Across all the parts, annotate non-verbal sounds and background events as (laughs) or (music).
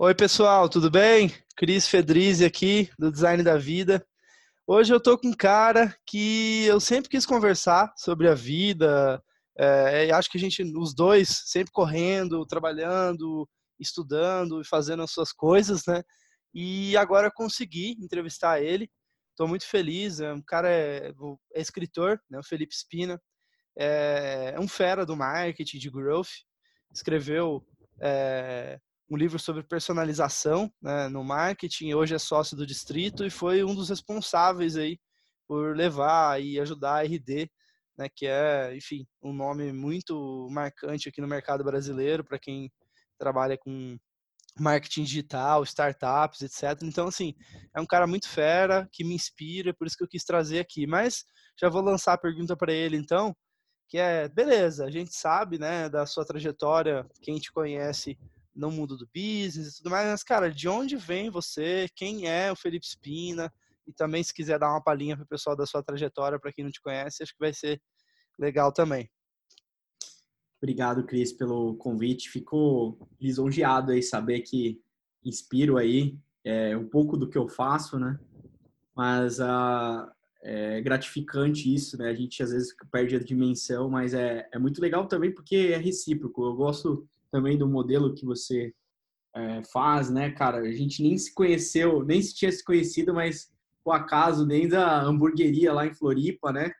Oi, pessoal, tudo bem? Cris Fedrizzi aqui, do Design da Vida. Hoje eu tô com um cara que eu sempre quis conversar sobre a vida. É, acho que a gente, os dois, sempre correndo, trabalhando, estudando e fazendo as suas coisas, né? E agora consegui entrevistar ele. Estou muito feliz. É um cara é, é escritor, né? O Felipe Spina. É, é um fera do marketing, de growth. Escreveu é, um livro sobre personalização né, no marketing, hoje é sócio do distrito e foi um dos responsáveis aí por levar e ajudar a RD, né, que é, enfim, um nome muito marcante aqui no mercado brasileiro para quem trabalha com marketing digital, startups, etc. Então, assim, é um cara muito fera, que me inspira, por isso que eu quis trazer aqui. Mas já vou lançar a pergunta para ele, então, que é, beleza, a gente sabe, né, da sua trajetória, quem te conhece no mundo do business e tudo mais, mas, cara, de onde vem você? Quem é o Felipe Spina? E também, se quiser dar uma palhinha para o pessoal da sua trajetória, para quem não te conhece, acho que vai ser legal também. Obrigado, Cris, pelo convite. Fico lisonjeado aí saber que inspiro aí é, um pouco do que eu faço, né? Mas uh, é gratificante isso, né? A gente às vezes perde a dimensão, mas é, é muito legal também porque é recíproco. Eu gosto também do modelo que você é, faz, né, cara? A gente nem se conheceu, nem se tinha se conhecido, mas por acaso, nem da hamburgueria lá em Floripa, né?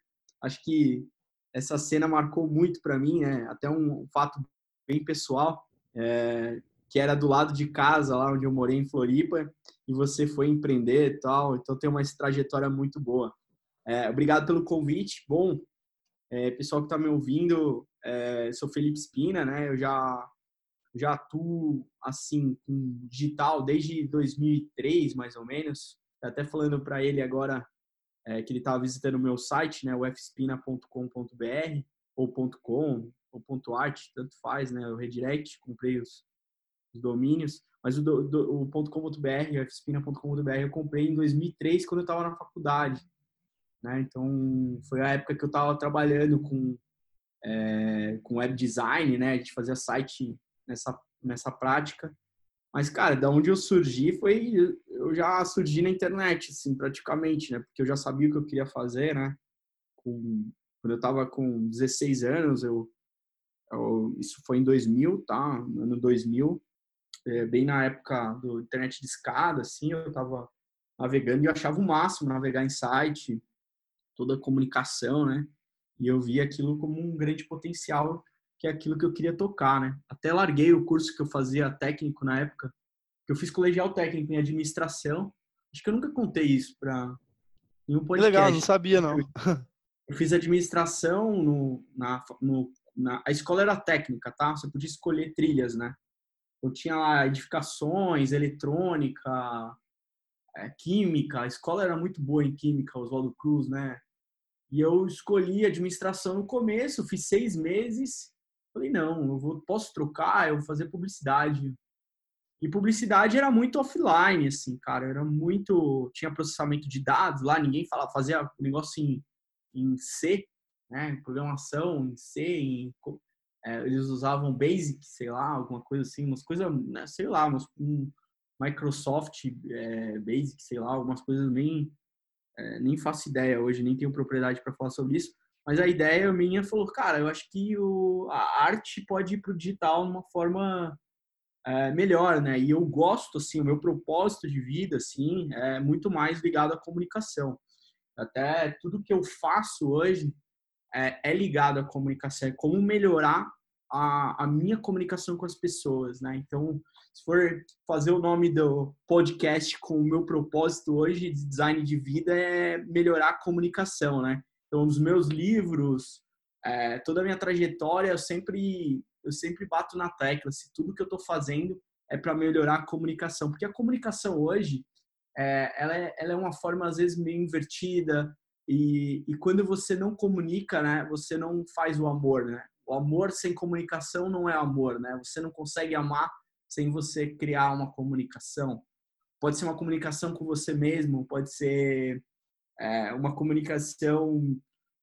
Acho que essa cena marcou muito para mim, né? Até um fato bem pessoal, é, que era do lado de casa, lá onde eu morei em Floripa, e você foi empreender e tal, então tem uma trajetória muito boa. É, obrigado pelo convite. Bom, é, pessoal que está me ouvindo, é, sou Felipe Espina, né? Eu já já atuo assim com digital desde 2003 mais ou menos. Até falando para ele agora é, que ele estava visitando o meu site, né, ufspina.com.br ou .com ou .art, tanto faz, né, o redirect, comprei os, os domínios, mas o, do, do, o .com.br, ufspina.com.br eu comprei em 2003 quando eu estava na faculdade, né, então foi a época que eu estava trabalhando com é, com web design, né, gente fazia site nessa, nessa prática. Mas, cara, da onde eu surgi foi. Eu já surgi na internet, assim, praticamente, né? Porque eu já sabia o que eu queria fazer, né? Com, quando eu tava com 16 anos, eu, eu isso foi em 2000, tá? Ano 2000, é, bem na época do internet de escada, assim, eu tava navegando e eu achava o máximo navegar em site, toda a comunicação, né? E eu via aquilo como um grande potencial que é aquilo que eu queria tocar, né? Até larguei o curso que eu fazia técnico na época, que eu fiz colegial técnico em administração. Acho que eu nunca contei isso para nenhum podcast. Legal, não sabia não. Eu fiz administração no, na, no, na a escola era técnica, tá? Você podia escolher trilhas, né? Eu tinha lá edificações, eletrônica, é, química. A escola era muito boa em química, Oswaldo Cruz, né? E eu escolhi administração no começo, fiz seis meses Falei, não, eu vou, posso trocar, eu vou fazer publicidade. E publicidade era muito offline, assim, cara, era muito, tinha processamento de dados lá, ninguém falava, fazia negócio em, em C, né, programação em C, em, é, eles usavam Basic, sei lá, alguma coisa assim, umas coisas, né, sei lá, umas, um Microsoft é, Basic, sei lá, algumas coisas nem, é, nem faço ideia hoje, nem tenho propriedade para falar sobre isso, mas a ideia minha falou, cara, eu acho que o, a arte pode ir para o digital de uma forma é, melhor, né? E eu gosto, assim, o meu propósito de vida, assim, é muito mais ligado à comunicação. Até tudo que eu faço hoje é, é ligado à comunicação, é como melhorar a, a minha comunicação com as pessoas, né? Então, se for fazer o nome do podcast com o meu propósito hoje de design de vida é melhorar a comunicação, né? Então, os meus livros, é, toda a minha trajetória, eu sempre, eu sempre bato na tecla. Se tudo que eu estou fazendo é para melhorar a comunicação, porque a comunicação hoje, é, ela, é, ela é uma forma às vezes meio invertida e, e quando você não comunica, né, você não faz o amor, né? O amor sem comunicação não é amor, né? Você não consegue amar sem você criar uma comunicação. Pode ser uma comunicação com você mesmo, pode ser é, uma comunicação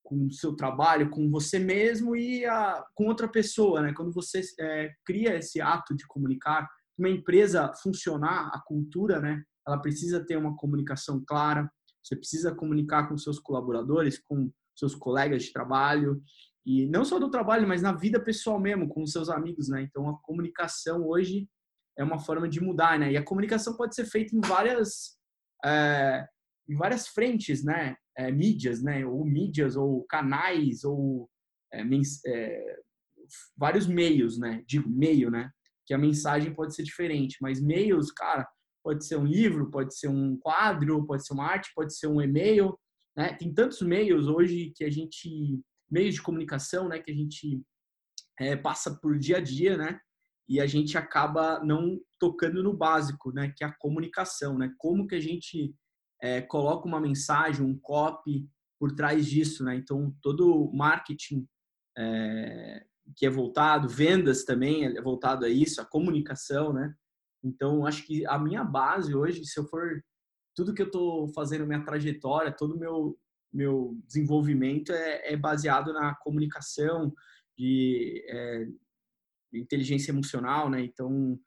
com o seu trabalho, com você mesmo e a, com outra pessoa, né? Quando você é, cria esse ato de comunicar, uma empresa funcionar, a cultura, né? Ela precisa ter uma comunicação clara. Você precisa comunicar com seus colaboradores, com seus colegas de trabalho e não só do trabalho, mas na vida pessoal mesmo, com seus amigos, né? Então a comunicação hoje é uma forma de mudar, né? E a comunicação pode ser feita em várias é, em várias frentes, né? É, mídias, né? Ou mídias, ou canais, ou é, é, vários meios, né? Digo meio, né? Que a mensagem pode ser diferente, mas meios, cara, pode ser um livro, pode ser um quadro, pode ser uma arte, pode ser um e-mail, né? Tem tantos meios hoje que a gente meios de comunicação, né? Que a gente é, passa por dia a dia, né? e a gente acaba não tocando no básico, né, que é a comunicação, né? Como que a gente é, coloca uma mensagem, um copy por trás disso, né? Então todo marketing é, que é voltado, vendas também é voltado a isso, a comunicação, né? Então acho que a minha base hoje, se eu for tudo que eu estou fazendo minha trajetória, todo o meu meu desenvolvimento é, é baseado na comunicação, de é, inteligência emocional, né? Então,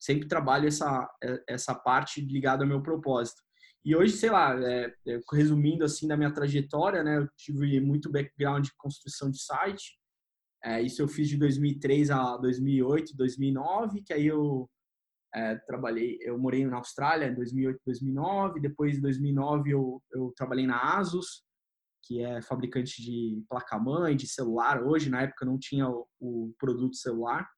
sempre trabalho essa, essa parte ligada ao meu propósito. E hoje, sei lá, é, é, resumindo assim da minha trajetória, né? Eu tive muito background de construção de site. É, isso eu fiz de 2003 a 2008, 2009, que aí eu é, trabalhei, eu morei na Austrália em 2008, 2009. Depois, em 2009, eu, eu trabalhei na Asus, que é fabricante de placa-mãe, de celular. Hoje, na época, não tinha o, o produto celular.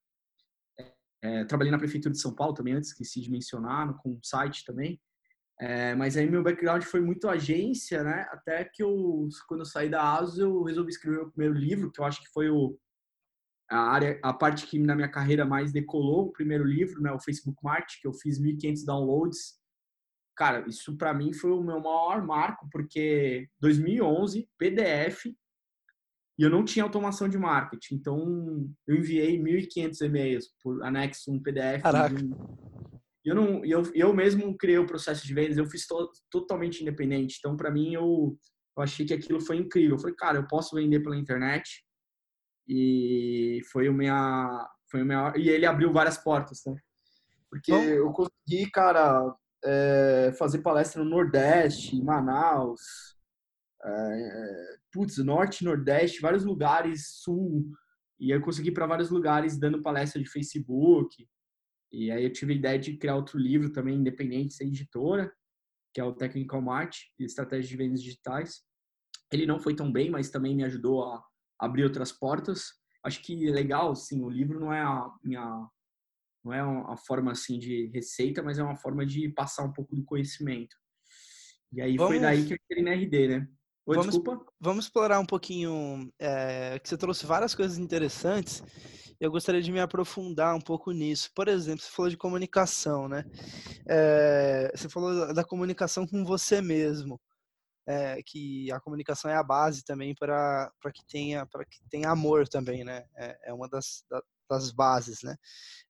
É, trabalhei na Prefeitura de São Paulo também, antes esqueci de mencionar, com um site também. É, mas aí meu background foi muito agência, né? Até que eu, quando eu saí da ASUS, eu resolvi escrever o primeiro livro, que eu acho que foi o, a área, a parte que na minha carreira mais decolou, o primeiro livro, né? O Facebook Marketing, que eu fiz 1.500 downloads cara, isso para mim foi o meu maior marco, porque 2011, PDF, e eu não tinha automação de marketing. Então, eu enviei 1.500 e-mails por anexo, um PDF. Caraca. Eu não, eu, eu mesmo criei o processo de vendas, eu fiz to, totalmente independente. Então, para mim, eu, eu achei que aquilo foi incrível. Eu falei, cara, eu posso vender pela internet. E foi o minha, foi o minha, e ele abriu várias portas, né? Porque Bom, eu consegui, cara, é, fazer palestra no Nordeste, em Manaus, é, putz, Norte, Nordeste, vários lugares, Sul, e eu consegui para vários lugares dando palestra de Facebook. E aí eu tive a ideia de criar outro livro também independente, sem editora, que é o Technical Marketing, Estratégia de Vendas Digitais. Ele não foi tão bem, mas também me ajudou a abrir outras portas. Acho que é legal, sim, o livro não é a minha não é uma forma assim de receita, mas é uma forma de passar um pouco do conhecimento. E aí vamos, foi daí que eu entrei na RD, né? Oi, vamos, desculpa. Vamos explorar um pouquinho, é, que você trouxe várias coisas interessantes. Eu gostaria de me aprofundar um pouco nisso. Por exemplo, você falou de comunicação, né? É, você falou da comunicação com você mesmo. É, que a comunicação é a base também para que tenha para que tenha amor também, né? É, é uma das, das bases, né?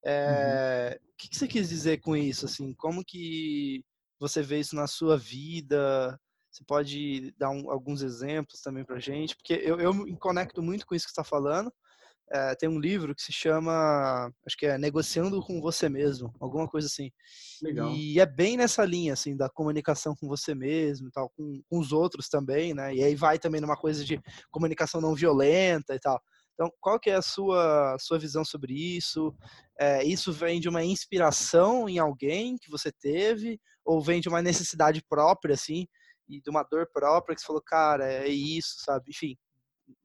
É, uhum. O que, você quis dizer com isso? Assim, como que você vê isso na sua vida? Você pode dar um, alguns exemplos também para gente? Porque eu, eu me conecto muito com isso que está falando. É, tem um livro que se chama, acho que é Negociando com Você Mesmo, alguma coisa assim. Legal. E é bem nessa linha, assim, da comunicação com você mesmo e tal, com, com os outros também, né? E aí vai também numa coisa de comunicação não violenta e tal. Então, qual que é a sua, sua visão sobre isso? É, isso vem de uma inspiração em alguém que você teve? Ou vem de uma necessidade própria, assim, e de uma dor própria que você falou, cara, é isso, sabe? Enfim,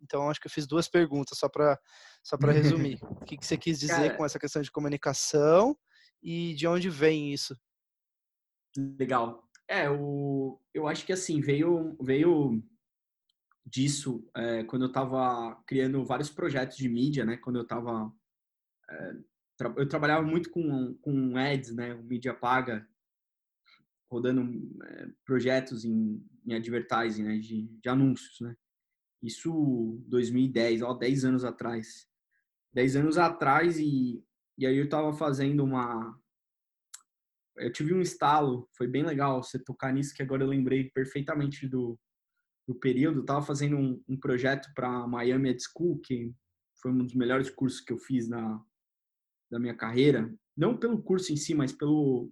então acho que eu fiz duas perguntas só para só para (laughs) resumir. o que, que você quis dizer cara, com essa questão de comunicação e de onde vem isso? Legal. É, o, eu acho que assim, veio, veio disso é, quando eu estava criando vários projetos de mídia, né? Quando eu estava é, tra eu trabalhava muito com com ads, né? Mídia paga, rodando é, projetos em, em advertising, né? De, de anúncios, né? Isso 2010, ó, 10 anos atrás. 10 anos atrás e, e aí eu estava fazendo uma eu tive um estalo, foi bem legal você tocar nisso que agora eu lembrei perfeitamente do no período, estava fazendo um, um projeto para Miami Ed School, que foi um dos melhores cursos que eu fiz na da minha carreira. não pelo curso em si, mas pelo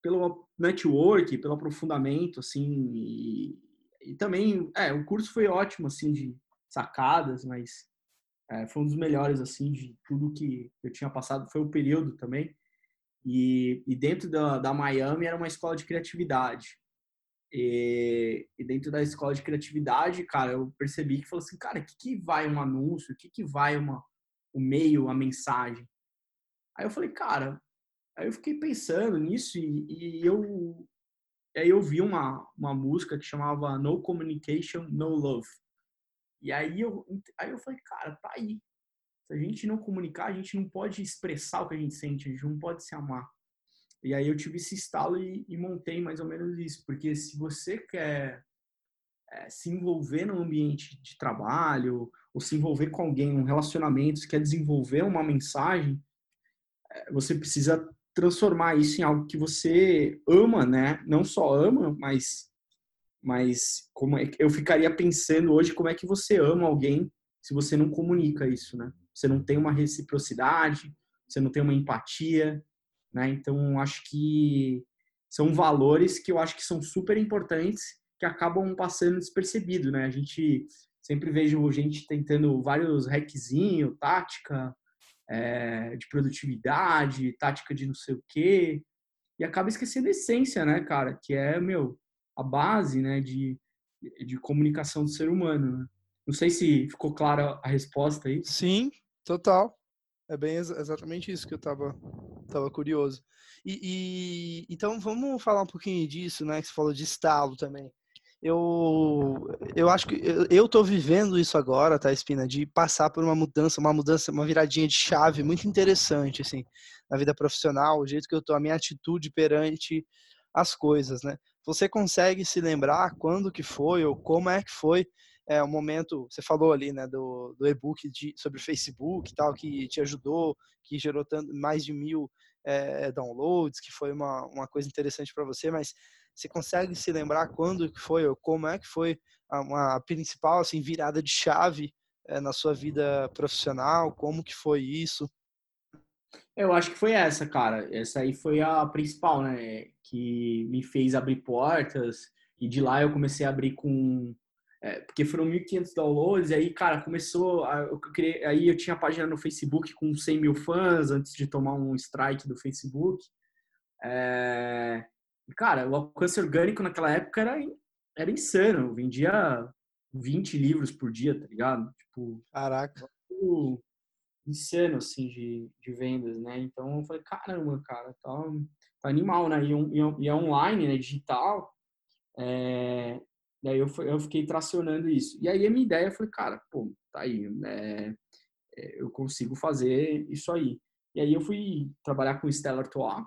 pelo network, pelo aprofundamento, assim, e, e também, é, o curso foi ótimo, assim, de sacadas, mas é, foi um dos melhores, assim, de tudo que eu tinha passado, foi o período também, e, e dentro da, da Miami era uma escola de criatividade, e, e, dentro da escola de criatividade, cara, eu percebi que falou assim, cara, o que, que vai um anúncio? O que, que vai uma, o meio, a mensagem? Aí eu falei, cara, aí eu fiquei pensando nisso e, e eu aí eu vi uma, uma música que chamava No Communication, No Love. E aí eu, aí eu falei, cara, tá aí. Se a gente não comunicar, a gente não pode expressar o que a gente sente, a gente não pode se amar. E aí eu tive esse estalo e, e montei mais ou menos isso, porque se você quer é, se envolver no ambiente de trabalho, ou se envolver com alguém, um relacionamento, se quer desenvolver uma mensagem, é, você precisa transformar isso em algo que você ama, né? Não só ama, mas mas como é, eu ficaria pensando hoje como é que você ama alguém se você não comunica isso, né? Você não tem uma reciprocidade, você não tem uma empatia, né? Então, acho que são valores que eu acho que são super importantes que acabam passando despercebido, né? A gente sempre vejo gente tentando vários hackzinho, tática é, de produtividade, tática de não sei o quê, e acaba esquecendo a essência, né, cara? Que é, meu, a base, né, de, de comunicação do ser humano. Né? Não sei se ficou clara a resposta aí. Sim, total. É bem ex exatamente isso que eu tava, tava curioso. E, e, então vamos falar um pouquinho disso, né? Que você falou de estalo também. Eu, eu acho que eu, eu tô vivendo isso agora, tá, Espina, de passar por uma mudança, uma mudança, uma viradinha de chave muito interessante, assim, na vida profissional, o jeito que eu tô, a minha atitude perante as coisas, né? Você consegue se lembrar quando que foi ou como é que foi é, o momento, você falou ali, né, do, do e-book de, sobre o Facebook e tal, que te ajudou, que gerou tanto, mais de mil é, downloads, que foi uma, uma coisa interessante para você, mas você consegue se lembrar quando que foi ou como é que foi a, uma principal assim, virada de chave é, na sua vida profissional? Como que foi isso? Eu acho que foi essa, cara. Essa aí foi a principal, né? Que me fez abrir portas. E de lá eu comecei a abrir com é, porque foram 1.500 downloads, e aí, cara, começou. A, eu criei, aí eu tinha página no Facebook com 100 mil fãs antes de tomar um strike do Facebook. É, cara, o alcance orgânico naquela época era, era insano. Eu vendia 20 livros por dia, tá ligado? Tipo, Caraca. Insano, assim, de, de vendas, né? Então eu falei, caramba, cara, tá, tá animal, né? E, e é online, né? Digital. É, Daí eu, eu fiquei tracionando isso. E aí a minha ideia foi, cara, pô, tá aí, né? eu consigo fazer isso aí. E aí eu fui trabalhar com Stellar Toa,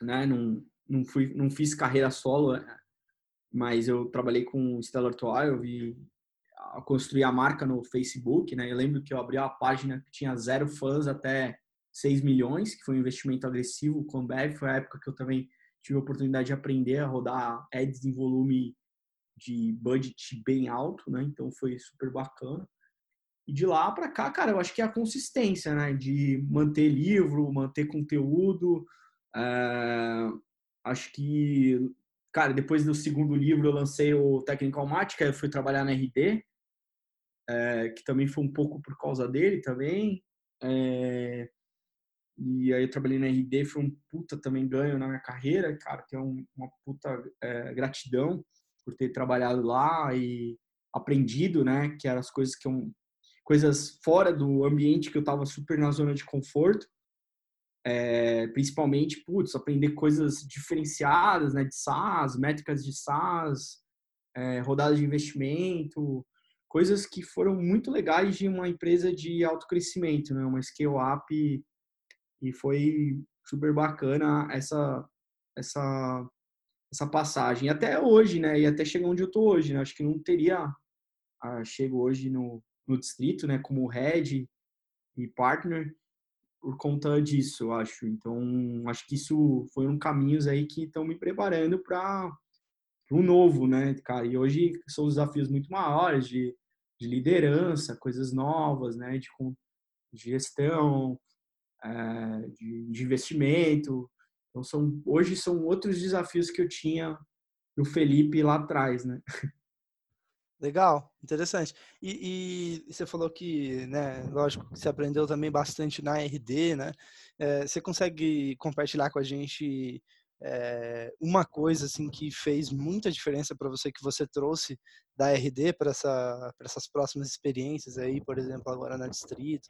né? Não, não, fui, não fiz carreira solo, é, mas eu trabalhei com Stellar Toa, eu vi construir a marca no Facebook, né? Eu lembro que eu abri uma página que tinha zero fãs até 6 milhões, que foi um investimento agressivo com Ambev, foi a época que eu também tive a oportunidade de aprender a rodar ads em volume de budget bem alto, né? Então foi super bacana. E de lá para cá, cara, eu acho que é a consistência, né? De manter livro, manter conteúdo. É... Acho que, cara, depois do segundo livro eu lancei o Technical Mática, eu fui trabalhar na RD, é... que também foi um pouco por causa dele também. É... E aí eu trabalhei na RD, foi um puta também ganho na minha carreira, cara, que é um, uma puta gratidão por ter trabalhado lá e aprendido, né, que eram as coisas que eu, coisas fora do ambiente que eu estava super na zona de conforto, é, principalmente, putz, aprender coisas diferenciadas, né, de SaaS, métricas de SaaS, é, rodadas de investimento, coisas que foram muito legais de uma empresa de alto crescimento, né, uma scale up e, foi super bacana essa essa essa passagem. Até hoje, né? E até chegar onde eu tô hoje, né? Acho que não teria ah, chego hoje no, no distrito, né? Como head e partner por conta disso, eu acho. Então, acho que isso foi um caminhos aí que estão me preparando para um novo, né, cara? E hoje são desafios muito maiores de, de liderança, coisas novas, né? De, de gestão, é, de, de, investimento. Então, são, hoje são outros desafios que eu tinha do Felipe lá atrás, né? Legal, interessante. E, e, você falou que, né, lógico, você aprendeu também bastante na RD, né? É, você consegue compartilhar com a gente é, uma coisa assim que fez muita diferença para você que você trouxe da RD para essa, essas próximas experiências aí, por exemplo, agora na Distrito?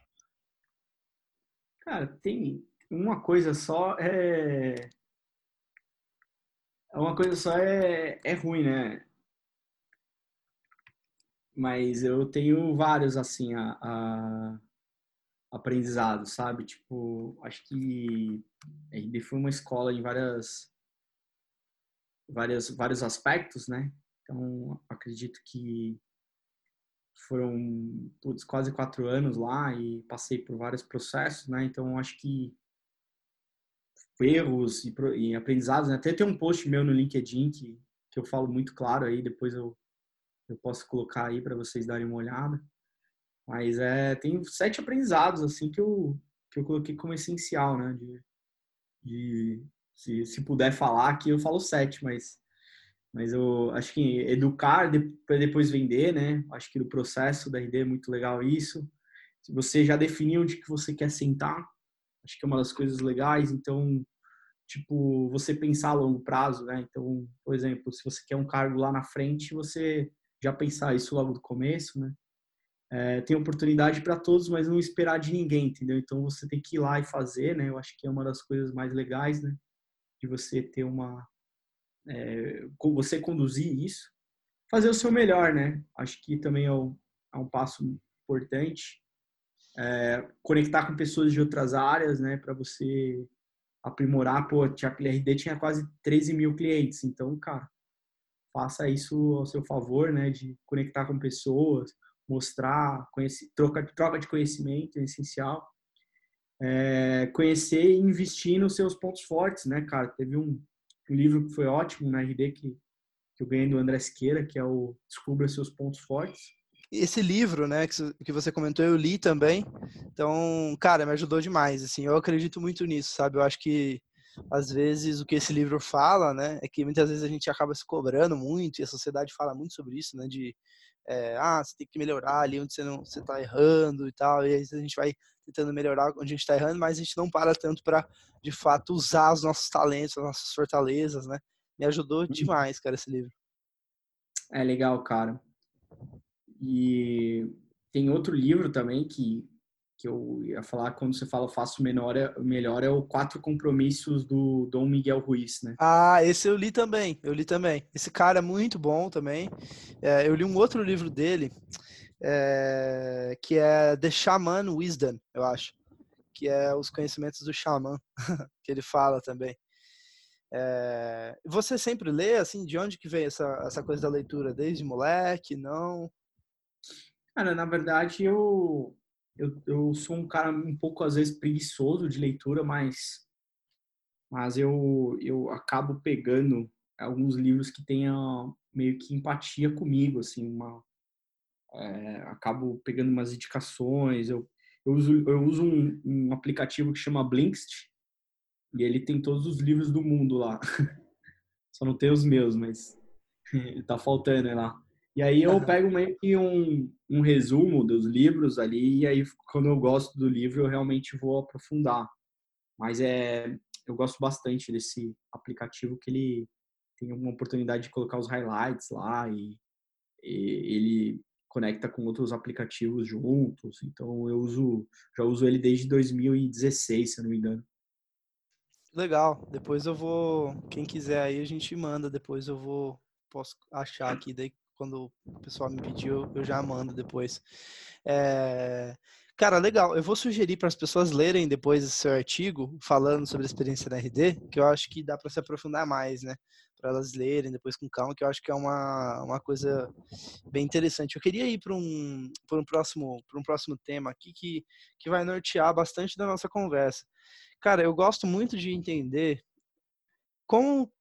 Cara, tem uma coisa só é uma coisa só é, é ruim, né? Mas eu tenho vários, assim, a, a aprendizados, sabe? Tipo, acho que a foi uma escola em várias, várias, vários aspectos, né? Então, acredito que foram putz, quase quatro anos lá e passei por vários processos, né? Então, acho que erros e, e aprendizados, né? Até tem um post meu no LinkedIn que, que eu falo muito claro aí, depois eu, eu posso colocar aí para vocês darem uma olhada. Mas é, tem sete aprendizados, assim, que eu, que eu coloquei como essencial, né? De, de se, se puder falar aqui, eu falo sete, mas, mas eu acho que educar para depois vender, né? Acho que no processo da RD é muito legal isso. Se você já definiu onde que você quer sentar, acho que é uma das coisas legais. Então, tipo, você pensar a longo prazo, né? Então, por exemplo, se você quer um cargo lá na frente, você já pensar isso logo do começo, né? É, tem oportunidade para todos, mas não esperar de ninguém, entendeu? Então você tem que ir lá e fazer, né? Eu acho que é uma das coisas mais legais, né? De você ter uma, é, você conduzir isso, fazer o seu melhor, né? Acho que também é um, é um passo importante. É, conectar com pessoas de outras áreas, né? Para você aprimorar. Pô, a RD tinha quase 13 mil clientes, então, cara, faça isso ao seu favor, né? De conectar com pessoas mostrar, conhecer, troca, troca de conhecimento é essencial. É, conhecer e investir nos seus pontos fortes, né, cara? Teve um, um livro que foi ótimo na RD que, que eu ganhei do André Siqueira, que é o Descubra Seus Pontos Fortes. Esse livro, né, que você comentou, eu li também. Então, cara, me ajudou demais, assim. Eu acredito muito nisso, sabe? Eu acho que às vezes o que esse livro fala, né, é que muitas vezes a gente acaba se cobrando muito e a sociedade fala muito sobre isso, né, de é, ah, você tem que melhorar ali onde você não você está errando e tal, e aí a gente vai tentando melhorar onde a gente está errando, mas a gente não para tanto para de fato usar os nossos talentos, as nossas fortalezas, né? Me ajudou uhum. demais, cara, esse livro. É legal, cara. E tem outro livro também que que eu ia falar quando você fala faço menor, é, melhor é o Quatro Compromissos do Dom Miguel Ruiz, né? Ah, esse eu li também, eu li também. Esse cara é muito bom também. É, eu li um outro livro dele, é, que é The Shaman Wisdom, eu acho. Que é os conhecimentos do xamã, (laughs) que ele fala também. É, você sempre lê, assim, de onde que vem essa, essa coisa da leitura? Desde moleque, não? Cara, na verdade, eu eu, eu sou um cara um pouco, às vezes, preguiçoso de leitura, mas, mas eu, eu acabo pegando alguns livros que tenham meio que empatia comigo, assim, uma, é, acabo pegando umas indicações, eu, eu uso, eu uso um, um aplicativo que chama Blinkist, e ele tem todos os livros do mundo lá. (laughs) Só não tem os meus, mas (laughs) tá faltando é lá. E aí eu pego meio que um, um resumo dos livros ali, e aí quando eu gosto do livro eu realmente vou aprofundar. Mas é, eu gosto bastante desse aplicativo que ele tem uma oportunidade de colocar os highlights lá e, e ele conecta com outros aplicativos juntos. Então eu uso, já uso ele desde 2016, se eu não me engano. Legal. Depois eu vou, quem quiser aí a gente manda, depois eu vou posso achar aqui daí quando o pessoal me pediu, eu já mando depois. É... Cara, legal. Eu vou sugerir para as pessoas lerem depois esse seu artigo falando sobre a experiência na RD, que eu acho que dá para se aprofundar mais, né? Para elas lerem depois com calma, que eu acho que é uma, uma coisa bem interessante. Eu queria ir para um, um, próximo, um próximo tema aqui que, que vai nortear bastante da nossa conversa. Cara, eu gosto muito de entender como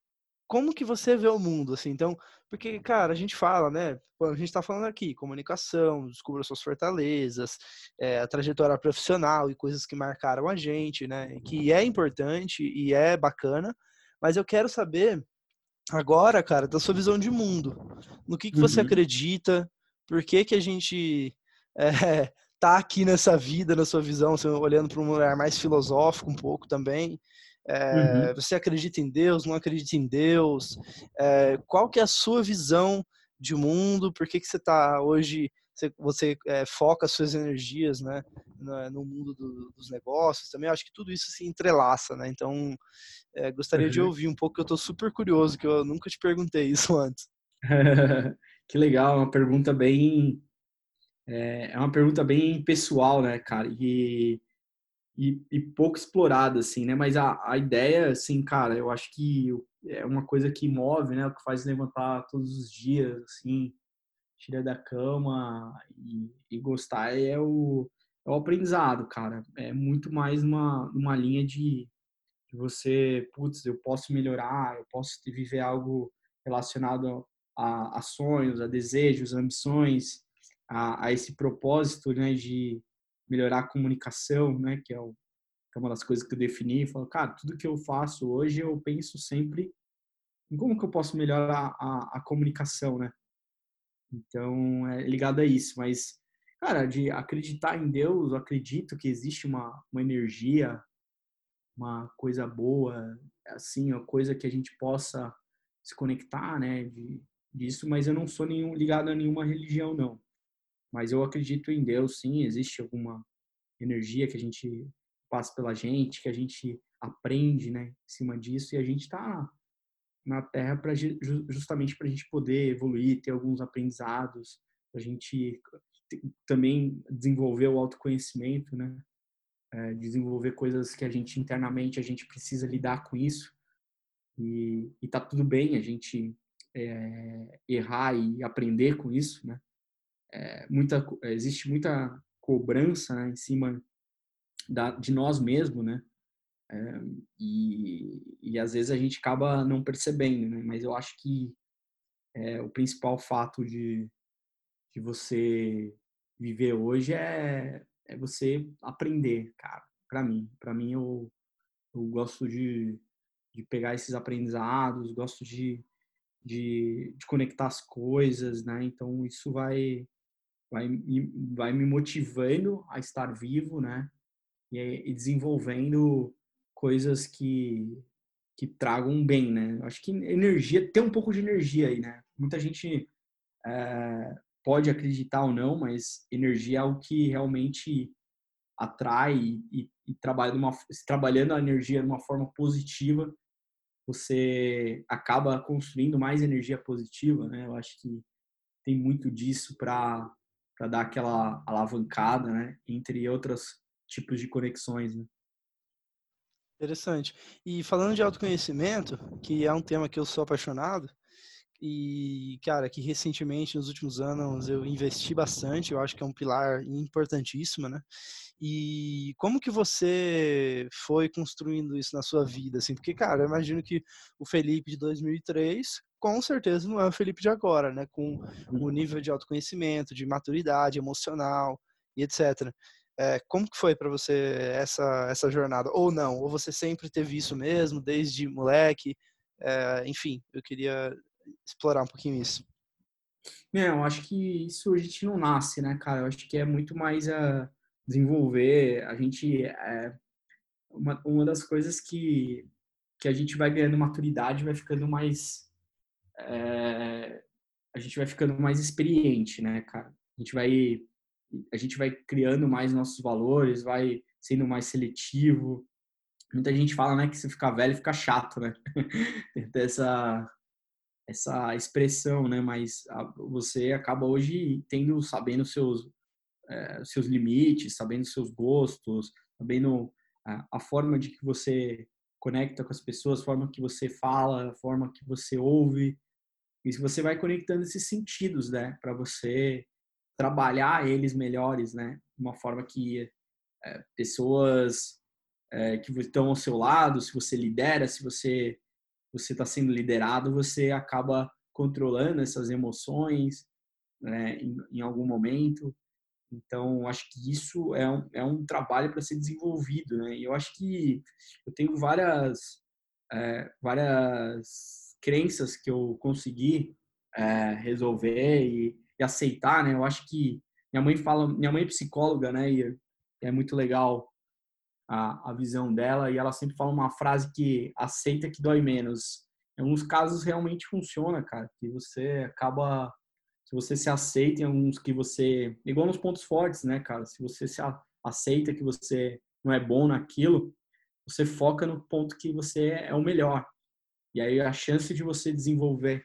como que você vê o mundo, assim? Então, Porque, cara, a gente fala, né? A gente está falando aqui, comunicação, descubra suas fortalezas, é, a trajetória profissional e coisas que marcaram a gente, né? Que é importante e é bacana, mas eu quero saber agora, cara, da sua visão de mundo. No que, que você uhum. acredita? Por que, que a gente é, (laughs) tá aqui nessa vida, na sua visão, olhando para um olhar mais filosófico um pouco também? É, uhum. Você acredita em Deus? Não acredita em Deus? É, qual que é a sua visão de mundo? Por que, que você está hoje? Você, você é, foca suas energias, né, no, mundo do, dos negócios também. Acho que tudo isso se entrelaça, né? Então, gostaria uhum. de ouvir um pouco. Eu estou super curioso, que eu nunca te perguntei isso (laughs) antes. (laughs) que legal, uma pergunta bem é uma pergunta bem pessoal, né, cara? E e, e pouco explorada, assim, né? Mas a, a ideia, assim, cara, eu acho que é uma coisa que move, né? O que faz levantar todos os dias, assim, tira da cama e, e gostar é o, é o aprendizado, cara. É muito mais uma, uma linha de, de você, putz, eu posso melhorar, eu posso viver algo relacionado a, a sonhos, a desejos, ambições, a, a esse propósito, né, de melhorar a comunicação, né, que é, o, que é uma das coisas que eu defini. Falo, cara, tudo que eu faço hoje eu penso sempre em como que eu posso melhorar a, a comunicação, né? Então, é ligado a isso. Mas, cara, de acreditar em Deus, eu acredito que existe uma, uma energia, uma coisa boa, assim, uma coisa que a gente possa se conectar, né, de, disso, mas eu não sou nenhum, ligado a nenhuma religião, não. Mas eu acredito em Deus, sim, existe alguma energia que a gente passa pela gente, que a gente aprende, né, em cima disso, e a gente está na Terra para justamente para a gente poder evoluir, ter alguns aprendizados, a gente também desenvolver o autoconhecimento, né, é, desenvolver coisas que a gente internamente a gente precisa lidar com isso e, e tá tudo bem a gente é, errar e aprender com isso, né? É, muita, existe muita cobrança né, em cima da, de nós mesmos, né? É, e, e às vezes a gente acaba não percebendo, né? Mas eu acho que é, o principal fato de, de você viver hoje é, é você aprender, cara. Para mim, para mim eu, eu gosto de, de pegar esses aprendizados, gosto de, de, de conectar as coisas, né? Então isso vai vai me, vai me motivando a estar vivo, né? E, e desenvolvendo coisas que, que tragam bem, né? Acho que energia, tem um pouco de energia aí, né? Muita gente é, pode acreditar ou não, mas energia é o que realmente atrai e, e, e trabalha uma, trabalhando a energia de uma forma positiva, você acaba construindo mais energia positiva, né? Eu acho que tem muito disso para para dar aquela alavancada, né? Entre outros tipos de conexões. Né? Interessante. E falando de autoconhecimento, que é um tema que eu sou apaixonado, e, cara, que recentemente, nos últimos anos, eu investi bastante, eu acho que é um pilar importantíssimo, né? E como que você foi construindo isso na sua vida, assim? Porque, cara, eu imagino que o Felipe de 2003 com certeza não é o Felipe de agora, né? Com o nível de autoconhecimento, de maturidade emocional e etc. É, como que foi para você essa essa jornada? Ou não? Ou você sempre teve isso mesmo, desde moleque? É, enfim, eu queria explorar um pouquinho isso. Não, eu acho que isso a gente não nasce, né, cara? Eu acho que é muito mais a desenvolver. A gente é uma, uma das coisas que que a gente vai ganhando maturidade, vai ficando mais é, a gente vai ficando mais experiente, né, cara? A gente vai a gente vai criando mais nossos valores, vai sendo mais seletivo. Muita gente fala, né, que se ficar velho fica chato, né? (laughs) essa essa expressão, né? Mas você acaba hoje tendo sabendo seus é, seus limites, sabendo seus gostos, sabendo a, a forma de que você conecta com as pessoas, a forma que você fala, a forma que você ouve. E você vai conectando esses sentidos, né, para você trabalhar eles melhores, né, de uma forma que é, pessoas é, que estão ao seu lado, se você lidera, se você você está sendo liderado, você acaba controlando essas emoções né, em, em algum momento. Então, acho que isso é um, é um trabalho para ser desenvolvido, né? E eu acho que eu tenho várias, é, várias crenças que eu consegui é, resolver e, e, aceitar, né? Eu acho que minha mãe fala, minha mãe é psicóloga, né? E é muito legal a, a visão dela e ela sempre fala uma frase que aceita que dói menos. Em alguns casos realmente funciona, cara, que você acaba se você se aceita em alguns que você, igual nos pontos fortes, né, cara? Se você se aceita que você não é bom naquilo, você foca no ponto que você é o melhor. E aí a chance de você desenvolver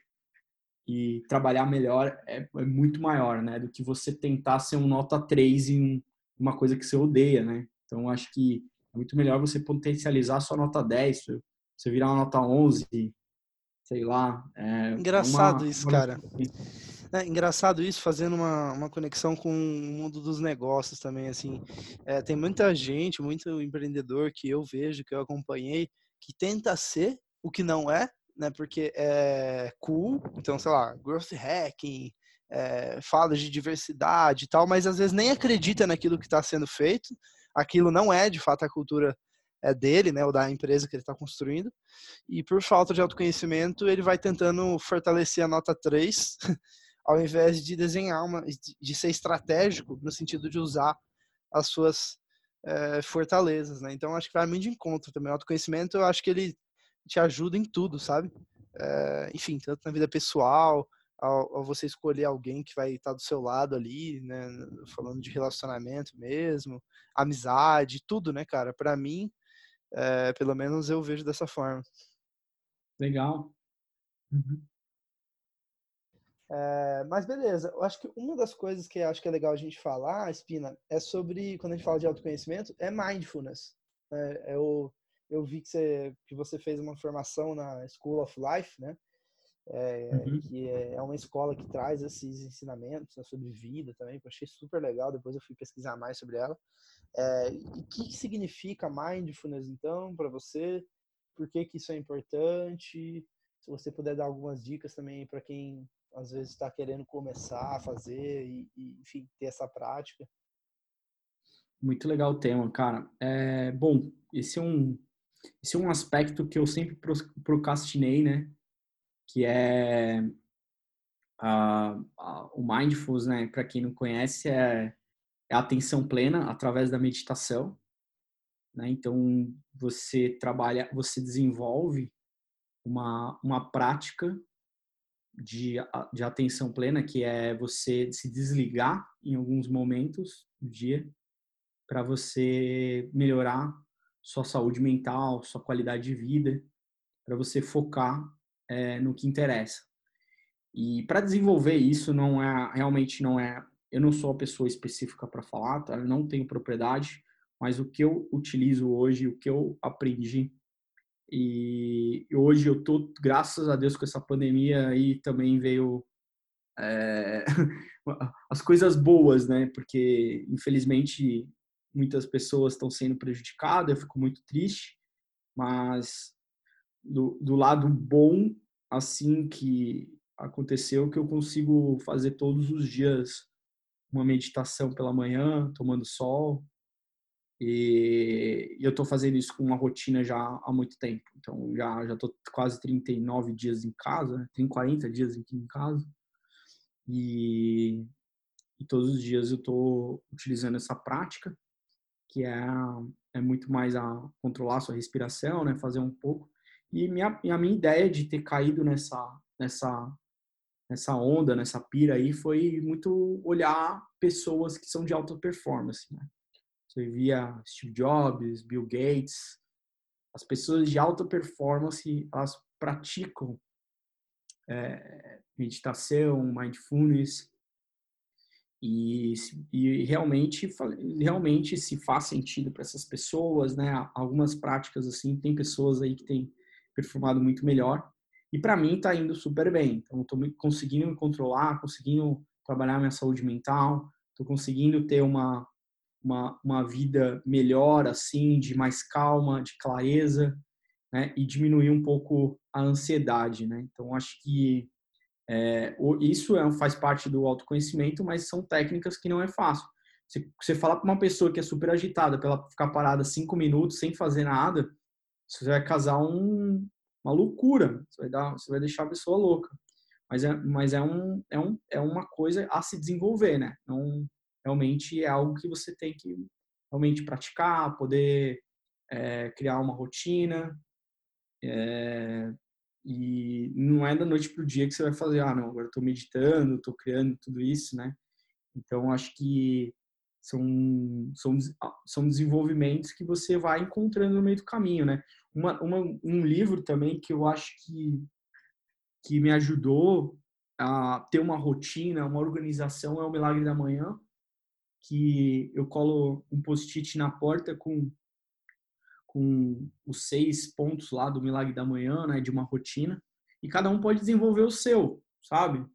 e trabalhar melhor é, é muito maior, né, do que você tentar ser um nota 3 em uma coisa que você odeia, né? Então acho que é muito melhor você potencializar sua nota 10, você virar uma nota 11, sei lá. É Engraçado uma, isso, cara. É engraçado isso, fazendo uma, uma conexão com o mundo dos negócios também, assim. É, tem muita gente, muito empreendedor que eu vejo, que eu acompanhei, que tenta ser o que não é, né? Porque é cool, então, sei lá, growth hacking, é, fala de diversidade e tal, mas às vezes nem acredita naquilo que está sendo feito. Aquilo não é, de fato, a cultura é dele, né, ou da empresa que ele está construindo. E por falta de autoconhecimento, ele vai tentando fortalecer a nota 3 (laughs) ao invés de desenhar uma, de ser estratégico no sentido de usar as suas é, fortalezas, né? Então acho que vai muito de encontro também. O autoconhecimento eu acho que ele te ajuda em tudo, sabe? É, enfim, tanto na vida pessoal, ao, ao, você escolher alguém que vai estar do seu lado ali, né? Falando de relacionamento mesmo, amizade, tudo, né, cara? Para mim, é, pelo menos eu vejo dessa forma. Legal. Uhum. É, mas beleza, eu acho que uma das coisas que acho que é legal a gente falar, Espina, é sobre, quando a gente fala de autoconhecimento, é mindfulness. É, eu, eu vi que você, que você fez uma formação na School of Life, né? É, uhum. que é, é uma escola que traz esses ensinamentos né, sobre vida também, que eu achei super legal, depois eu fui pesquisar mais sobre ela. É, e o que, que significa mindfulness, então, para você? Por que, que isso é importante? Se você puder dar algumas dicas também para quem às vezes está querendo começar a fazer e, e, enfim, ter essa prática. Muito legal o tema, cara. É, bom, esse é um esse é um aspecto que eu sempre procrastinei, né? Que é o mindfulness, né? Para quem não conhece, é, é a atenção plena através da meditação. Né? Então, você trabalha, você desenvolve uma, uma prática de, de atenção plena, que é você se desligar em alguns momentos do dia para você melhorar sua saúde mental, sua qualidade de vida, para você focar é, no que interessa. E para desenvolver isso não é realmente não é, eu não sou a pessoa específica para falar, tá? Eu não tenho propriedade, mas o que eu utilizo hoje, o que eu aprendi e hoje eu tô, graças a Deus, com essa pandemia aí também veio é, (laughs) as coisas boas, né? Porque infelizmente muitas pessoas estão sendo prejudicadas, eu fico muito triste, mas do, do lado bom, assim que aconteceu, que eu consigo fazer todos os dias uma meditação pela manhã, tomando sol, e, eu estou fazendo isso com uma rotina já há muito tempo. Então, já já estou quase 39 dias em casa, tem 40 dias aqui em casa. E, e todos os dias eu estou utilizando essa prática, que é, é muito mais a controlar a sua respiração, né? Fazer um pouco. E minha, a minha ideia de ter caído nessa, nessa, nessa onda, nessa pira aí, foi muito olhar pessoas que são de alta performance, né? Você via Steve Jobs, Bill Gates, as pessoas de alta performance, elas praticam é, meditação, mindfulness, e, e, realmente realmente se faz sentido para essas pessoas, né? Algumas práticas assim, tem pessoas aí que têm performado muito melhor e para mim está indo super bem. Então estou conseguindo me controlar, conseguindo trabalhar minha saúde mental, estou conseguindo ter uma uma, uma vida melhor, assim, de mais calma, de clareza, né? E diminuir um pouco a ansiedade, né? Então, acho que É, isso é, faz parte do autoconhecimento, mas são técnicas que não é fácil. Se você falar para uma pessoa que é super agitada, para ela ficar parada cinco minutos sem fazer nada, você vai causar um, uma loucura. Você vai, dar, você vai deixar a pessoa louca. Mas é, mas é, um, é, um, é uma coisa a se desenvolver, né? Não, realmente é algo que você tem que realmente praticar, poder é, criar uma rotina. É, e não é da noite para o dia que você vai fazer, ah, não, agora estou meditando, estou criando tudo isso, né? Então, acho que são, são, são desenvolvimentos que você vai encontrando no meio do caminho, né? Uma, uma, um livro também que eu acho que, que me ajudou a ter uma rotina, uma organização é o Milagre da Manhã, que eu colo um post-it na porta com com os seis pontos lá do Milagre da Manhã, né, de uma rotina, e cada um pode desenvolver o seu, sabe?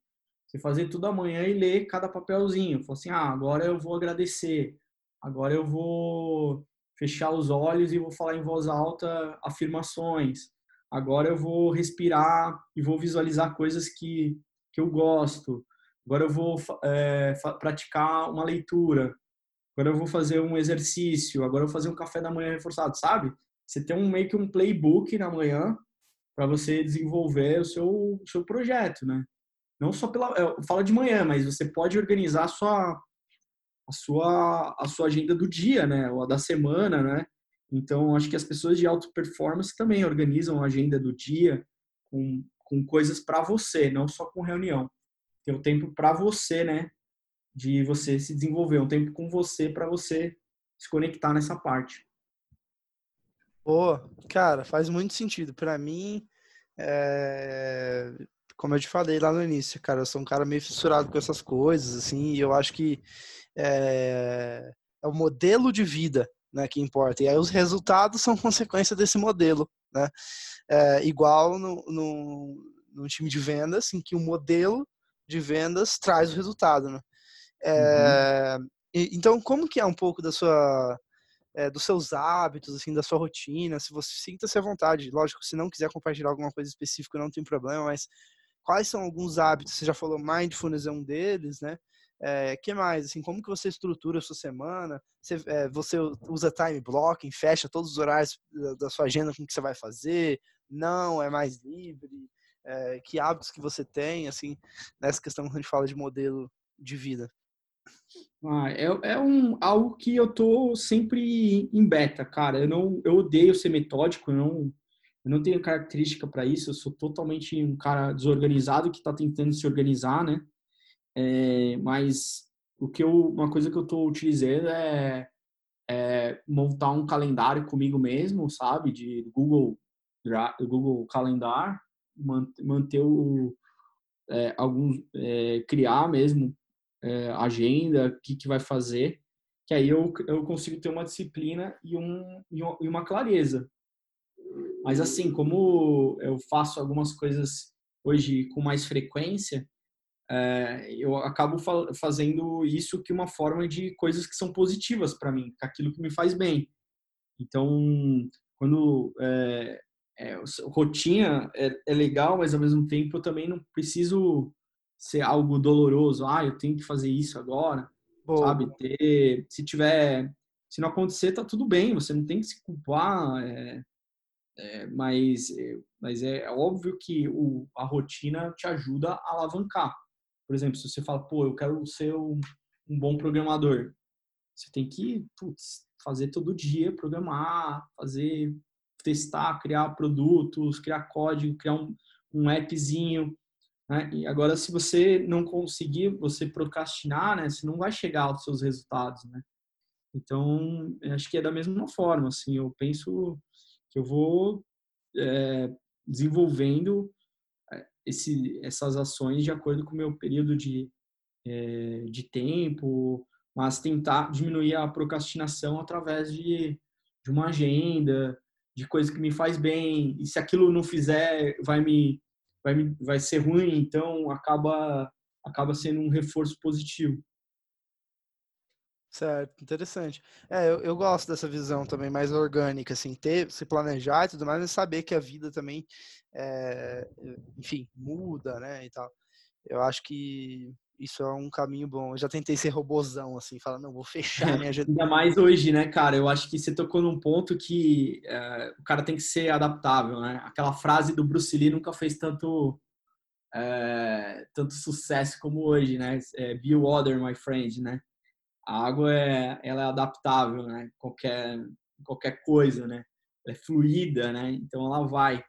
Você fazer tudo amanhã e ler cada papelzinho. Falar assim, ah, agora eu vou agradecer, agora eu vou fechar os olhos e vou falar em voz alta afirmações, agora eu vou respirar e vou visualizar coisas que, que eu gosto, agora eu vou é, praticar uma leitura, agora eu vou fazer um exercício, agora eu vou fazer um café da manhã reforçado, sabe? Você tem um meio que um playbook na manhã para você desenvolver o seu, seu projeto, né? Não só pela, eu falo de manhã, mas você pode organizar a sua a sua a sua agenda do dia, né? Ou a da semana, né? Então, acho que as pessoas de alta performance também organizam a agenda do dia com, com coisas para você, não só com reunião. Tem o tempo para você, né? De você se desenvolver, um tempo com você para você se conectar nessa parte. Pô, cara, faz muito sentido. Para mim, é... como eu te falei lá no início, cara, eu sou um cara meio fissurado com essas coisas, assim, e eu acho que é, é o modelo de vida né, que importa. E aí os resultados são (laughs) consequência desse modelo, né? É, igual no, no, no time de vendas, em que o modelo de vendas traz o resultado, né? É, uhum. e, então, como que é um pouco da sua, é, dos seus hábitos, assim, da sua rotina? Se você sinta-se à vontade, lógico, se não quiser compartilhar alguma coisa específica, não tem problema, mas quais são alguns hábitos? Você já falou mindfulness é um deles, né? É, que mais? Assim, como que você estrutura a sua semana? Você, é, você usa time blocking, fecha todos os horários da, sua agenda com o que você vai fazer? Não, é mais livre? É, que hábitos que você tem, assim, nessa questão quando a gente fala de modelo de vida? Ah, é, é um, algo que eu tô sempre em beta, cara. Eu não, eu odeio ser metódico, eu não, eu não tenho característica para isso. Eu sou totalmente um cara desorganizado que está tentando se organizar, né? É, mas o que eu, uma coisa que eu tô utilizando é, é montar um calendário comigo mesmo, sabe? De Google, Google Calendar, manter o é, alguns, é, criar mesmo é, agenda, o que, que vai fazer, que aí eu, eu consigo ter uma disciplina e, um, e uma clareza. Mas assim, como eu faço algumas coisas hoje com mais frequência, é, eu acabo fa fazendo isso que uma forma de coisas que são positivas para mim, aquilo que me faz bem. Então, quando é, é, rotina é, é, legal, mas ao mesmo tempo eu também não preciso ser algo doloroso. Ah, eu tenho que fazer isso agora, Boa. sabe? Ter, se tiver, se não acontecer, tá tudo bem. Você não tem que se culpar. É, é, mas, é, mas é óbvio que o, a rotina te ajuda a alavancar. Por exemplo, se você fala, pô, eu quero ser um, um bom programador, você tem que putz, fazer todo dia, programar, fazer, testar, criar produtos, criar código, criar um, um appzinho. Né? E agora, se você não conseguir, você procrastinar, né? Você não vai chegar aos seus resultados, né? Então, acho que é da mesma forma, assim, eu penso que eu vou é, desenvolvendo é, esse, essas ações de acordo com o meu período de, é, de tempo, mas tentar diminuir a procrastinação através de, de uma agenda, de coisa que me faz bem, e se aquilo não fizer, vai me vai, vai ser ruim, então acaba, acaba sendo um reforço positivo. Certo, interessante. É, eu, eu, gosto dessa visão também mais orgânica, assim, ter, se planejar e tudo mais, mas saber que a vida também, é, enfim, muda, né, e tal. Eu acho que isso é um caminho bom. Eu já tentei ser robozão, assim, falar, não, vou fechar minha agenda. Ainda mais hoje, né, cara? Eu acho que você tocou num ponto que é, o cara tem que ser adaptável, né? Aquela frase do Bruce Lee nunca fez tanto, é, tanto sucesso como hoje, né? É, Be water, my friend, né? A água é, ela é adaptável, né? Qualquer, qualquer coisa, né? Ela é fluida, né? Então ela vai.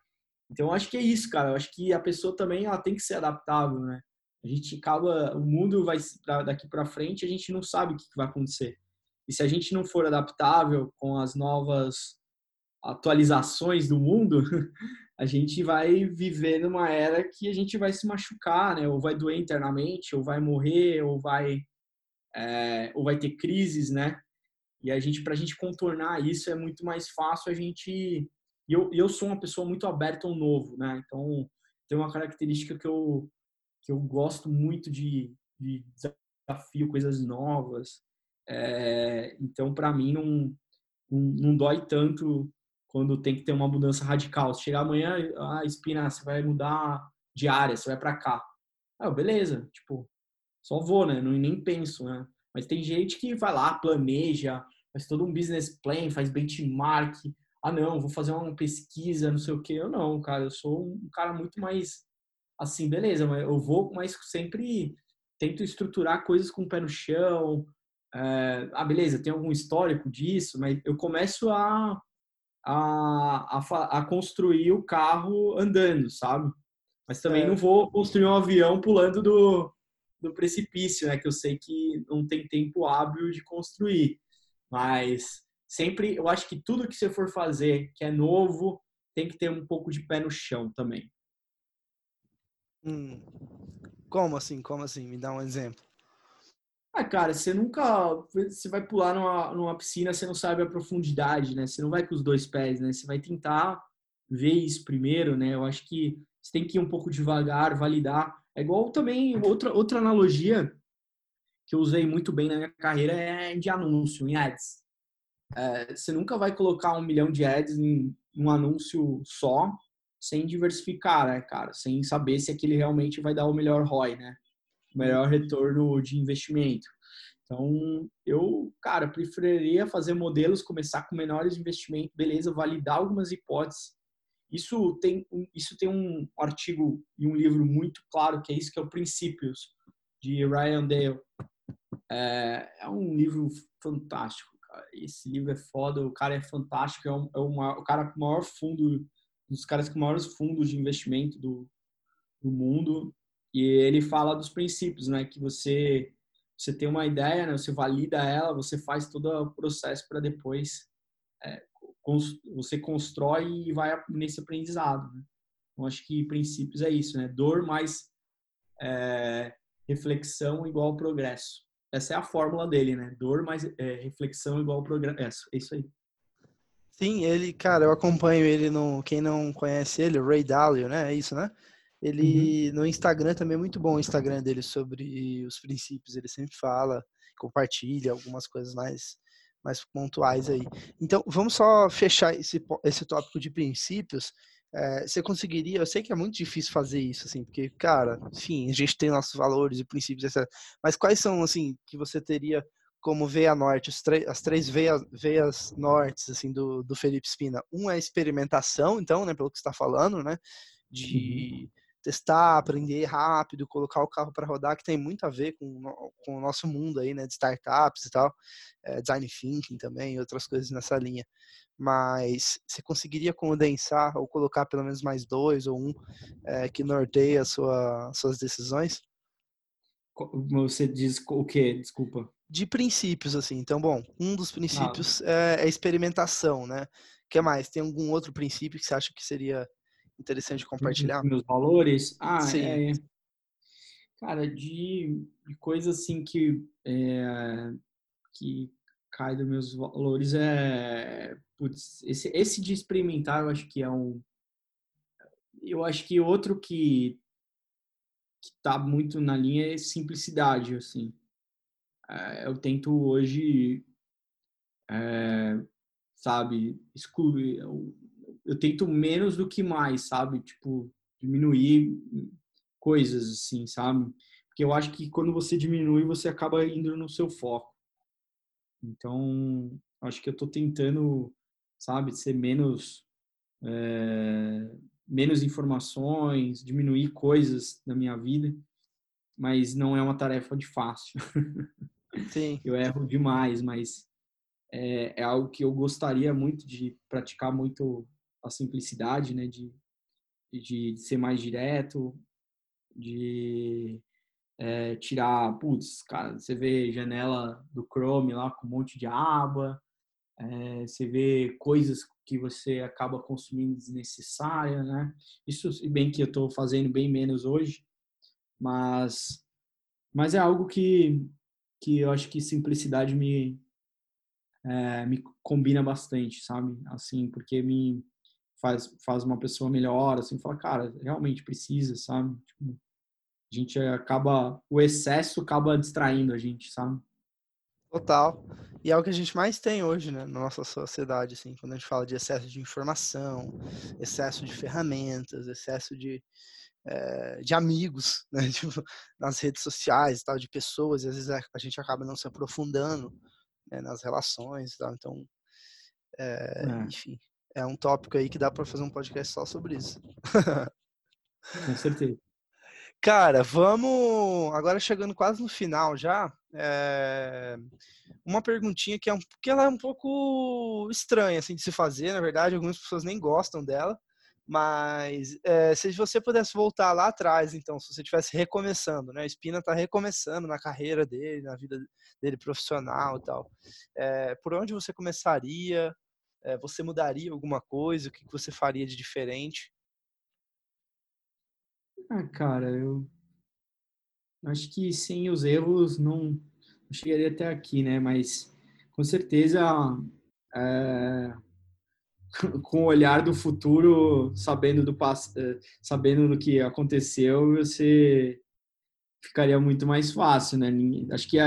Então eu acho que é isso, cara. Eu acho que a pessoa também ela tem que ser adaptável, né? A gente acaba, o mundo vai daqui para frente, a gente não sabe o que vai acontecer. E se a gente não for adaptável com as novas atualizações do mundo, (laughs) a gente vai viver numa era que a gente vai se machucar, né? Ou vai doer internamente, ou vai morrer, ou vai é, ou vai ter crises, né? E a gente, para a gente contornar isso, é muito mais fácil a gente. Eu, eu sou uma pessoa muito aberta ao novo, né? Então tem uma característica que eu que eu gosto muito de, de desafio, coisas novas. É, então, para mim, não, não, não, dói tanto quando tem que ter uma mudança radical. Se chegar amanhã, ah, Espina, você vai mudar de área, você vai para cá. Ah, beleza, tipo, só vou, né? Não, nem penso, né? Mas tem gente que vai lá, planeja, faz todo um business plan, faz benchmark. Ah, não, vou fazer uma pesquisa, não sei o quê. Eu não, cara, eu sou um cara muito mais assim, beleza, eu vou, mas sempre tento estruturar coisas com o pé no chão. É, ah, beleza, tem algum histórico disso, mas eu começo a, a, a, a construir o carro andando, sabe? Mas também é. não vou construir um avião pulando do, do precipício, né? Que eu sei que não tem tempo hábil de construir. Mas sempre, eu acho que tudo que você for fazer que é novo tem que ter um pouco de pé no chão também. Hum. Como assim? Como assim? Me dá um exemplo. Ah, cara, você nunca. Você vai pular numa, numa piscina, você não sabe a profundidade, né? Você não vai com os dois pés, né? Você vai tentar ver isso primeiro, né? Eu acho que você tem que ir um pouco devagar, validar. É igual também outra, outra analogia que eu usei muito bem na minha carreira é de anúncio, em ads. É, você nunca vai colocar um milhão de ads em um anúncio só sem diversificar, né, cara? Sem saber se aquele realmente vai dar o melhor ROI, né? O melhor retorno de investimento. Então, eu, cara, preferiria fazer modelos, começar com menores investimentos, beleza, validar algumas hipóteses. Isso tem, isso tem um artigo e um livro muito claro, que é isso que é o Princípios, de Ryan Dale. É, é um livro fantástico, cara. Esse livro é foda, o cara é fantástico, é, um, é uma, o cara com o maior fundo dos caras com maiores fundos de investimento do, do mundo. E ele fala dos princípios, né? Que você você tem uma ideia, né? Você valida ela, você faz todo o processo para depois é, você constrói e vai nesse aprendizado. Né? Então acho que princípios é isso, né? Dor mais é, reflexão igual progresso. Essa é a fórmula dele, né? Dor mais é, reflexão igual progresso. É isso aí. Sim, ele, cara, eu acompanho ele no. Quem não conhece ele, o Ray Dalio, né? É isso, né? Ele uhum. no Instagram também é muito bom o Instagram dele sobre os princípios. Ele sempre fala, compartilha algumas coisas mais, mais pontuais aí. Então, vamos só fechar esse, esse tópico de princípios. É, você conseguiria, eu sei que é muito difícil fazer isso, assim, porque, cara, enfim, a gente tem nossos valores e princípios, etc. Mas quais são, assim, que você teria como veia norte, as três veias, veias nortes assim do, do Felipe Spina. Um é experimentação, então, né, pelo que está falando, né, de uhum. testar, aprender rápido, colocar o carro para rodar, que tem muito a ver com, com o nosso mundo aí, né, de startups e tal, é, design thinking também, outras coisas nessa linha. Mas você conseguiria condensar ou colocar pelo menos mais dois ou um é, que norteia sua, suas decisões? Você diz o quê? Desculpa de princípios, assim. Então, bom, um dos princípios ah. é, é experimentação, né? O que mais? Tem algum outro princípio que você acha que seria interessante compartilhar? Meus valores? Ah, Sim. é. Cara, de, de coisa assim que, é, que cai dos meus valores é. Putz, esse, esse de experimentar eu acho que é um. Eu acho que outro que, que tá muito na linha é simplicidade, assim. É, eu tento hoje, é, sabe, excluir. Eu, eu, tento menos do que mais, sabe? Tipo, diminuir coisas, assim, sabe? Porque eu acho que quando você diminui, você acaba indo no seu foco. Então, acho que eu estou tentando, sabe, ser menos é, menos informações, diminuir coisas na minha vida, mas não é uma tarefa de fácil. Sim. (laughs) eu erro demais, mas é, é, algo que eu gostaria muito de praticar muito a simplicidade, né, de, de ser mais direto, de é, tirar, putz, cara, você vê janela do Chrome lá com um monte de aba, é, você vê coisas que você acaba consumindo desnecessária, né? Isso, bem que eu estou fazendo bem menos hoje, mas, mas é algo que, que eu acho que simplicidade me, é, me combina bastante, sabe? Assim, porque me faz, faz uma pessoa melhor, assim, fala, cara, realmente precisa, sabe? Tipo, a gente acaba, o excesso acaba distraindo a gente, sabe? Total. E é o que a gente mais tem hoje, né, na nossa sociedade, assim, quando a gente fala de excesso de informação, excesso de ferramentas, excesso de, é, de amigos, (laughs) né, tipo, nas redes sociais, tal, de pessoas, e às vezes a gente acaba não se aprofundando né, nas relações, tal. Então, é, é. enfim, é um tópico aí que dá para fazer um podcast só sobre isso. (laughs) Com certeza. Cara, vamos agora chegando quase no final já. É... Uma perguntinha que é um, que ela é um pouco estranha assim de se fazer, na verdade, algumas pessoas nem gostam dela. Mas é, se você pudesse voltar lá atrás, então, se você estivesse recomeçando, né? A Espina está recomeçando na carreira dele, na vida dele profissional e tal. É, por onde você começaria? É, você mudaria alguma coisa? O que você faria de diferente? Ah, cara, eu acho que sem os erros não, não chegaria até aqui, né? Mas com certeza, é, (laughs) com o olhar do futuro, sabendo do eh, sabendo do que aconteceu, você ficaria muito mais fácil, né? Acho que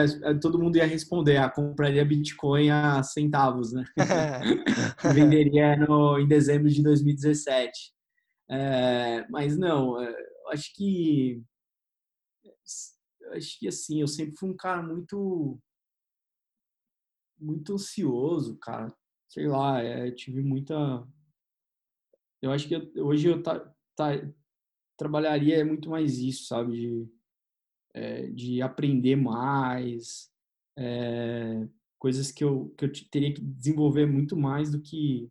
todo mundo ia responder, ah, compraria Bitcoin a centavos, né? (laughs) (laughs) Venderia no, em dezembro de 2017. É, mas não, é, acho que acho que assim, eu sempre fui um cara muito muito ansioso, cara. Sei lá, é, tive muita eu acho que eu, hoje eu tá, tá, trabalharia muito mais isso, sabe, de, é, de aprender mais, é, coisas que eu, que eu teria que desenvolver muito mais do que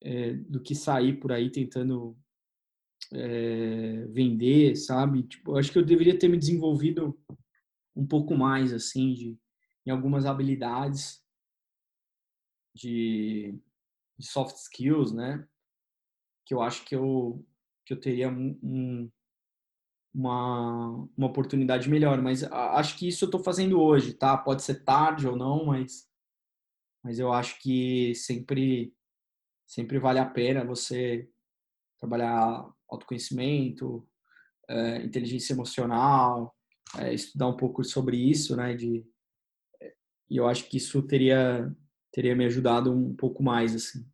é, do que sair por aí tentando é, vender, sabe? Tipo, acho que eu deveria ter me desenvolvido um pouco mais, assim, de, em algumas habilidades de, de soft skills, né? Que eu acho que eu, que eu teria um, um uma, uma oportunidade melhor. Mas acho que isso eu estou fazendo hoje, tá? Pode ser tarde ou não, mas, mas eu acho que sempre, sempre vale a pena você trabalhar autoconhecimento, é, inteligência emocional, é, estudar um pouco sobre isso, né? De, e eu acho que isso teria teria me ajudado um pouco mais, assim.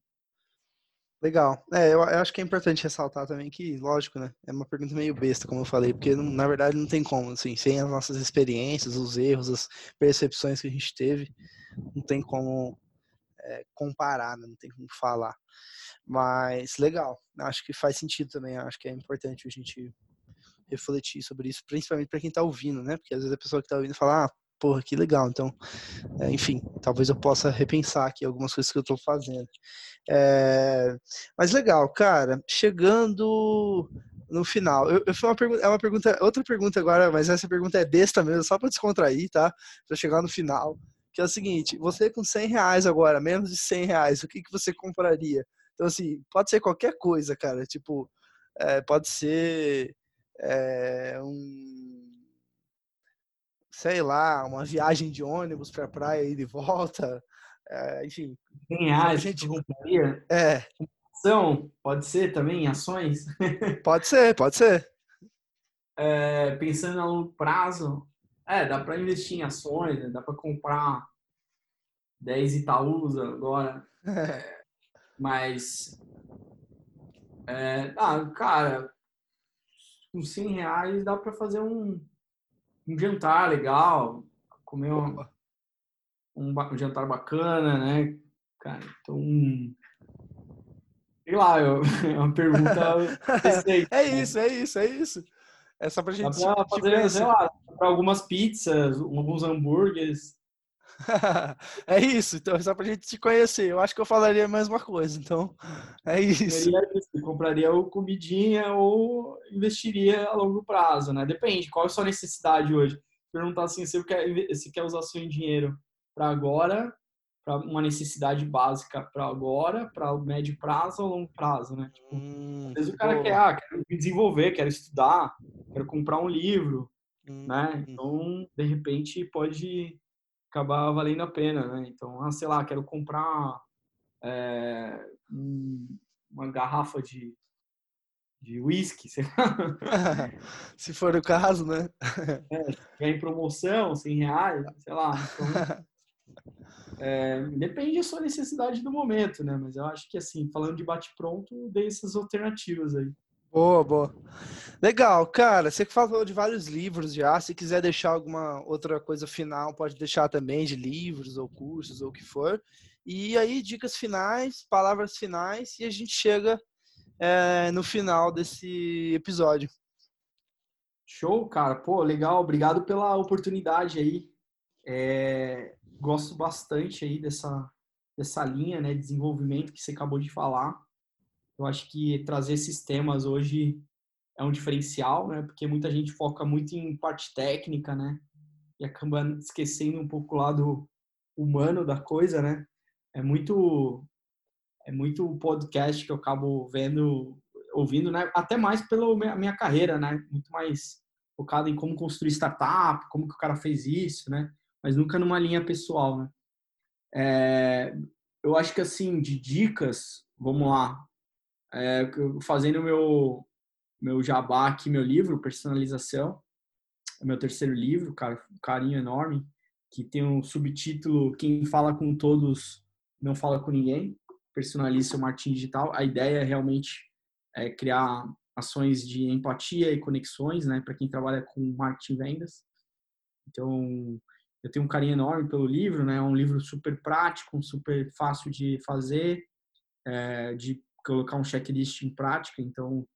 Legal. É, eu, eu, acho que é importante ressaltar também que, lógico, né? É uma pergunta meio besta, como eu falei, porque não, na verdade não tem como, assim, sem as nossas experiências, os erros, as percepções que a gente teve, não tem como é, comparar, né? não tem como falar. Mas legal, acho que faz sentido também, acho que é importante a gente refletir sobre isso, principalmente para quem está ouvindo, né? Porque às vezes a pessoa que está ouvindo fala, ah, porra, que legal. Então, é, enfim, talvez eu possa repensar aqui algumas coisas que eu estou fazendo. É, mas legal, cara, chegando no final, eu, eu uma pergunta, é uma pergunta, outra pergunta agora, mas essa pergunta é besta mesmo, só para descontrair, tá? Para chegar no final, que é o seguinte: você com 100 reais agora, menos de 100 reais, o que, que você compraria? Então, assim, pode ser qualquer coisa, cara. Tipo, é, pode ser é, um. Sei lá, uma viagem de ônibus pra praia e de volta. É, enfim. 100 reais, a gente compraria? É. Ação, pode ser também, ações? Pode ser, pode ser. (laughs) É, pensando a longo prazo, é, dá para investir em ações, né? dá para comprar 10 Itaúsa agora. É, mas. É, ah, cara, com 100 reais dá para fazer um, um jantar legal, comer um, um, um, jantar bacana, né? Cara, então. Sei lá, eu, (laughs) é uma pergunta. (laughs) é isso, é isso, é isso. É só pra gente. Dá pra fazer, sei lá, pra algumas pizzas, alguns hambúrgueres. (laughs) é isso, então é só pra gente te conhecer. Eu acho que eu falaria a mesma coisa, então (laughs) é isso. Eu compraria ou comidinha ou investiria a longo prazo, né? Depende, qual é a sua necessidade hoje? Perguntar assim, se quer, se quer usar seu dinheiro para agora, para uma necessidade básica para agora, para médio prazo ou longo prazo, né? Tipo, hum, às vezes o cara boa. quer, ah, quero me desenvolver, quero estudar, quero comprar um livro, hum, né? Hum. Então, de repente, pode acabar valendo a pena, né? Então, ah, sei lá, quero comprar é, uma garrafa de de whisky, (laughs) se for o caso, né? É, se tiver em promoção, 100 reais, sei lá. Então, (laughs) é, depende da sua necessidade do momento, né? Mas eu acho que, assim, falando de bate-pronto, dei essas alternativas aí. Boa, boa. Legal, cara. Você que falou de vários livros já. Se quiser deixar alguma outra coisa final, pode deixar também de livros ou cursos ou o que for. E aí, dicas finais, palavras finais, e a gente chega é, no final desse episódio. Show, cara. Pô, legal. Obrigado pela oportunidade aí. É, gosto bastante aí dessa, dessa linha né, de desenvolvimento que você acabou de falar. Eu acho que trazer esses temas hoje é um diferencial, né? Porque muita gente foca muito em parte técnica, né? E acaba esquecendo um pouco o lado humano da coisa, né? É muito é muito podcast que eu acabo vendo, ouvindo, né? Até mais pela minha carreira, né? Muito mais focado em como construir startup, como que o cara fez isso, né? Mas nunca numa linha pessoal, né? É, eu acho que assim de dicas, vamos lá, é, fazendo meu meu jabá aqui, meu livro, Personalização, é meu terceiro livro, cara, um carinho enorme, que tem um subtítulo Quem fala com todos não fala com ninguém, personalize seu marketing digital. A ideia é realmente é criar ações de empatia e conexões, né, para quem trabalha com marketing e vendas. Então, eu tenho um carinho enorme pelo livro, né? É um livro super prático, super fácil de fazer, é, de colocar um checklist em prática. Então,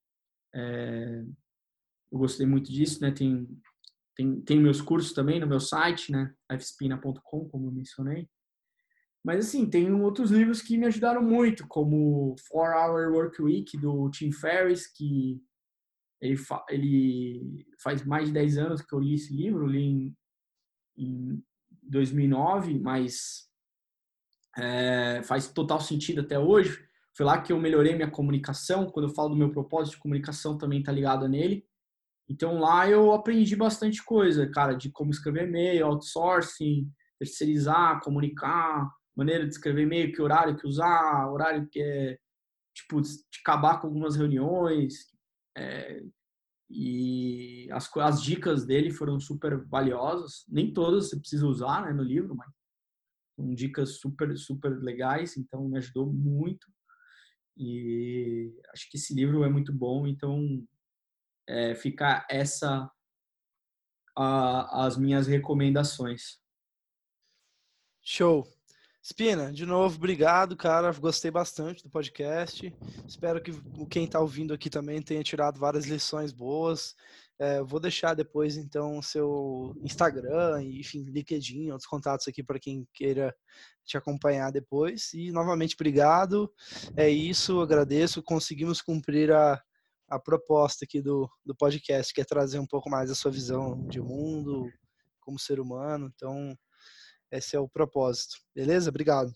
é, eu gostei muito disso, né? Tem, tem, tem meus cursos também no meu site, né? fspina.com, como eu mencionei. Mas, assim, tem outros livros que me ajudaram muito, como Four Hour Work Week, do Tim Ferriss, que ele, fa ele faz mais de 10 anos que eu li esse livro, li em, em 2009, mas é, faz total sentido até hoje. Foi lá que eu melhorei minha comunicação. Quando eu falo do meu propósito de comunicação, também tá ligado nele. Então lá eu aprendi bastante coisa, cara, de como escrever e-mail, outsourcing, terceirizar, comunicar, maneira de escrever e-mail, que horário que usar, horário que é, tipo, de acabar com algumas reuniões. É, e as, as dicas dele foram super valiosas. Nem todas você precisa usar né, no livro, mas são dicas super, super legais, então me ajudou muito. E acho que esse livro é muito bom, então é, fica essa a, as minhas recomendações. Show. Spina, de novo, obrigado, cara. Gostei bastante do podcast. Espero que quem está ouvindo aqui também tenha tirado várias lições boas. É, vou deixar depois, então, seu Instagram, enfim, LinkedIn, outros contatos aqui para quem queira te acompanhar depois. E, novamente, obrigado. É isso, agradeço. Conseguimos cumprir a, a proposta aqui do, do podcast, que é trazer um pouco mais a sua visão de mundo como ser humano. Então, esse é o propósito. Beleza? Obrigado.